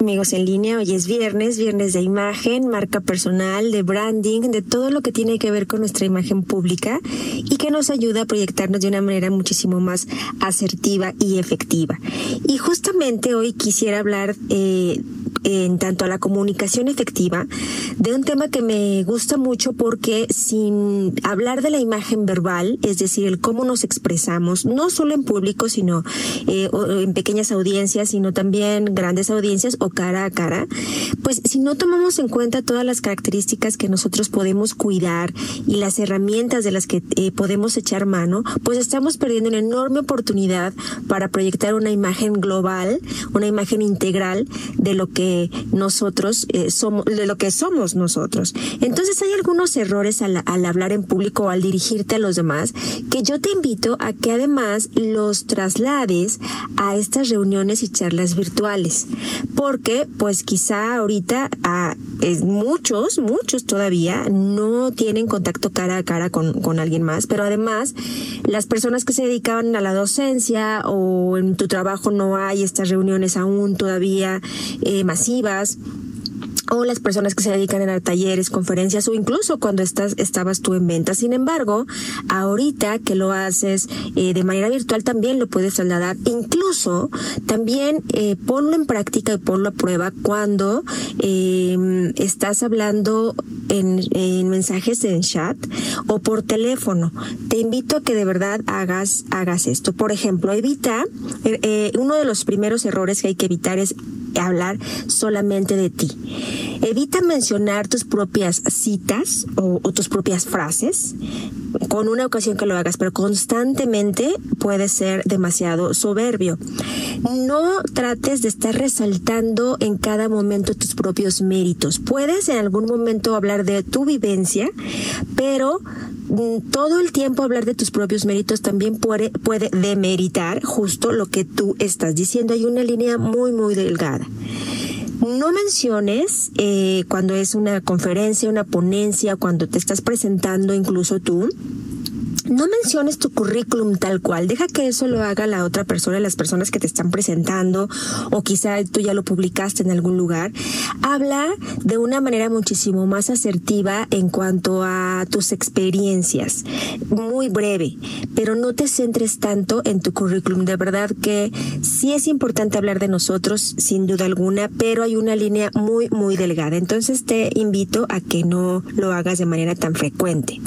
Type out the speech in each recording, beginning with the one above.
Amigos en línea, hoy es viernes, viernes de imagen, marca personal, de branding, de todo lo que tiene que ver con nuestra imagen pública y que nos ayuda a proyectarnos de una manera muchísimo más asertiva y efectiva. Y justamente hoy quisiera hablar eh, en tanto a la comunicación efectiva de un tema que me gusta mucho porque sin hablar de la imagen verbal, es decir, el cómo nos expresamos, no solo en público, sino eh, en pequeñas audiencias, sino también grandes audiencias cara a cara, pues si no tomamos en cuenta todas las características que nosotros podemos cuidar y las herramientas de las que eh, podemos echar mano, pues estamos perdiendo una enorme oportunidad para proyectar una imagen global, una imagen integral de lo que nosotros eh, somos, de lo que somos nosotros. Entonces hay algunos errores al, hablar en público o al dirigirte a los demás que yo te invito a que además los traslades a estas reuniones y charlas virtuales. Por porque pues quizá ahorita a, es, muchos, muchos todavía no tienen contacto cara a cara con, con alguien más, pero además las personas que se dedicaban a la docencia o en tu trabajo no hay estas reuniones aún todavía eh, masivas o las personas que se dedican a talleres, conferencias o incluso cuando estás, estabas tú en venta. Sin embargo, ahorita que lo haces eh, de manera virtual también lo puedes trasladar. Incluso también eh, ponlo en práctica y ponlo a prueba cuando eh, estás hablando en, en, mensajes en chat o por teléfono. Te invito a que de verdad hagas, hagas esto. Por ejemplo, evita, eh, uno de los primeros errores que hay que evitar es hablar solamente de ti. Evita mencionar tus propias citas o, tus propias frases con una ocasión que lo hagas, pero constantemente puede ser demasiado soberbio. No trates de estar resaltando en cada momento tus propios méritos. Puedes en algún momento hablar de tu vivencia, pero mm, todo el tiempo hablar de tus propios méritos también puede, puede demeritar justo lo que tú estás diciendo. Hay una línea muy, muy delgada. No menciones eh, cuando es una conferencia, una ponencia, cuando te estás presentando incluso tú, no menciones tu currículum tal cual, deja que eso lo haga la otra persona, las personas que te están presentando o quizá tú ya lo publicaste en algún lugar. Habla de una manera muchísimo más asertiva en cuanto a tus experiencias, muy breve, pero no te centres tanto en tu currículum. De verdad que sí es importante hablar de nosotros, sin duda alguna, pero hay una línea muy, muy delgada. Entonces te invito a que no lo hagas de manera tan frecuente.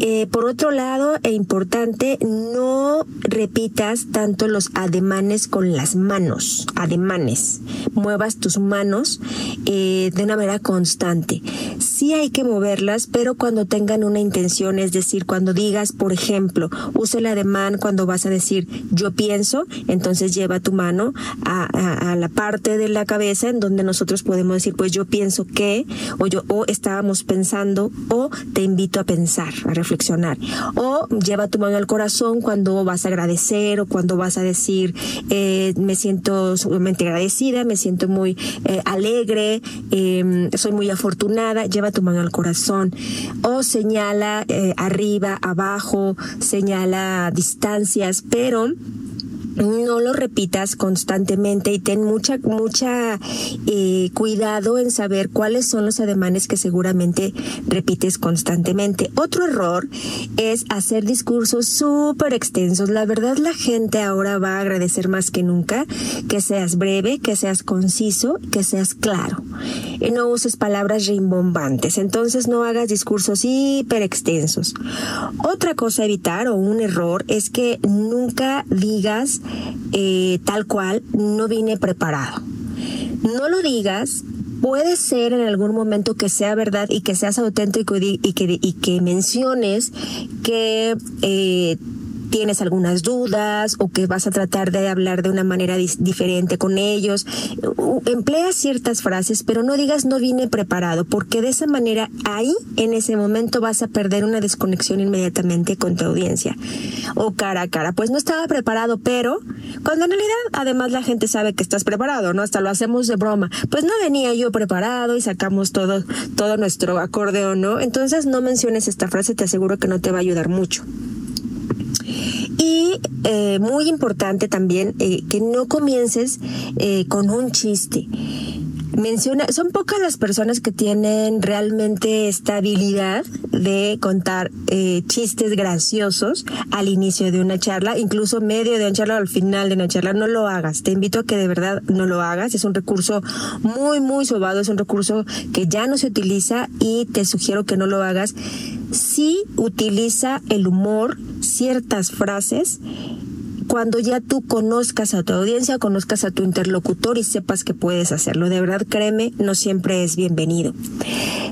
Eh, por otro lado, e importante, no repitas tanto los ademanes con las manos, ademanes. Muevas tus manos eh, de una manera constante. Sí hay que moverlas, pero cuando tengan una intención, es decir, cuando digas, por ejemplo, usa el ademán cuando vas a decir yo pienso, entonces lleva tu mano a, a, la parte de la cabeza en donde nosotros podemos decir, pues yo pienso que, o yo, o estábamos pensando, o te invito a pensar, a reflexionar. O lleva tu mano al corazón cuando vas a agradecer o cuando vas a decir, eh, me siento sumamente agradecida, me siento muy eh, alegre, eh, soy muy afortunada, lleva tu mano al corazón. O señala eh, arriba, abajo, señala distancias, pero no lo repitas constantemente y ten mucha mucha eh, cuidado en saber cuáles son los ademanes que seguramente repites constantemente. Otro error es hacer discursos súper extensos. La verdad la gente ahora va a agradecer más que nunca que seas breve, que seas conciso, que seas claro. Y no uses palabras rimbombantes. Entonces no hagas discursos hiper extensos. Otra cosa a evitar o un error es que nunca digas eh, tal cual, no vine preparado. No lo digas, puede ser en algún momento que sea verdad y que seas auténtico y, que, y que menciones que eh, tienes algunas dudas o que vas a tratar de hablar de una manera diferente con ellos. Emplea ciertas frases, pero no digas no vine preparado, porque de esa manera ahí, en ese momento, vas a perder una desconexión inmediatamente con tu audiencia. O cara a cara, pues no estaba preparado, pero cuando en realidad además la gente sabe que estás preparado, ¿no? Hasta lo hacemos de broma. Pues no venía yo preparado y sacamos todo, todo nuestro acordeón, ¿no? Entonces no menciones esta frase, te aseguro que no te va a ayudar mucho. Y eh, muy importante también eh, que no comiences eh, con un chiste menciona, son pocas las personas que tienen realmente esta habilidad de contar eh, chistes graciosos al inicio de una charla, incluso medio de una charla o al final de una charla. No lo hagas. Te invito a que de verdad no lo hagas. Es un recurso muy, muy sobado. Es un recurso que ya no se utiliza y te sugiero que no lo hagas. Sí utiliza el humor, ciertas frases cuando ya tú conozcas a tu audiencia, conozcas a tu interlocutor y sepas que puedes hacerlo. De verdad, créeme, no siempre es bienvenido.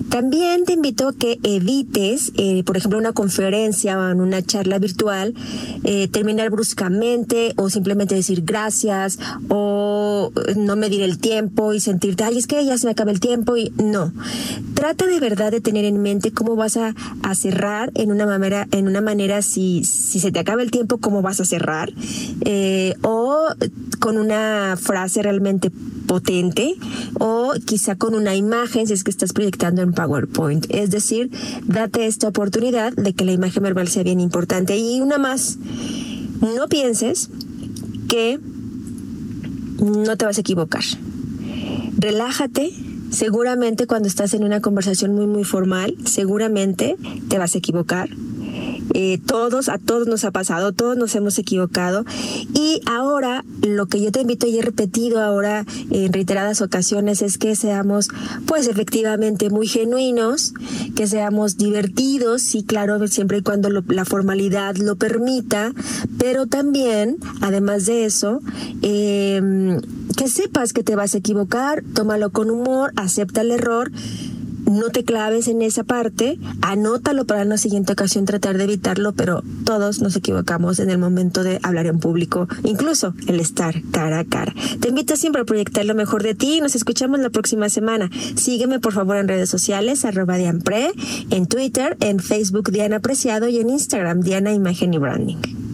También te invito a que evites, eh, por ejemplo, una conferencia o en una charla virtual, eh, terminar bruscamente o simplemente decir gracias o no medir el tiempo y sentirte, ay, es que ya se me acaba el tiempo y no. Trata de verdad de tener en mente cómo vas a, a cerrar en una manera, en una manera si, si se te acaba el tiempo, cómo vas a cerrar eh, o con una frase realmente potente o quizá con una imagen si es que estás proyectando en PowerPoint. Es decir, date esta oportunidad de que la imagen verbal sea bien importante. Y una más, no pienses que no te vas a equivocar. Relájate, seguramente cuando estás en una conversación muy muy formal, seguramente te vas a equivocar. Eh, todos, a todos nos ha pasado, todos nos hemos equivocado. Y ahora lo que yo te invito y he repetido ahora en reiteradas ocasiones es que seamos pues efectivamente muy genuinos, que seamos divertidos, sí, claro, siempre y cuando la formalidad lo permita, pero también, además de eso, em, que sepas que te vas a equivocar, tómalo con humor, acepta el error no te claves en esa parte, anótalo para la siguiente ocasión tratar de evitarlo, pero todos nos equivocamos en el momento de hablar en público, incluso el estar cara a cara. Te invito siempre a proyectar lo mejor de ti y nos escuchamos la próxima semana. Sígueme por favor en redes sociales, arroba Dianpre, en Twitter, en Facebook Diana Apreciado y en Instagram Diana Imagen y Branding.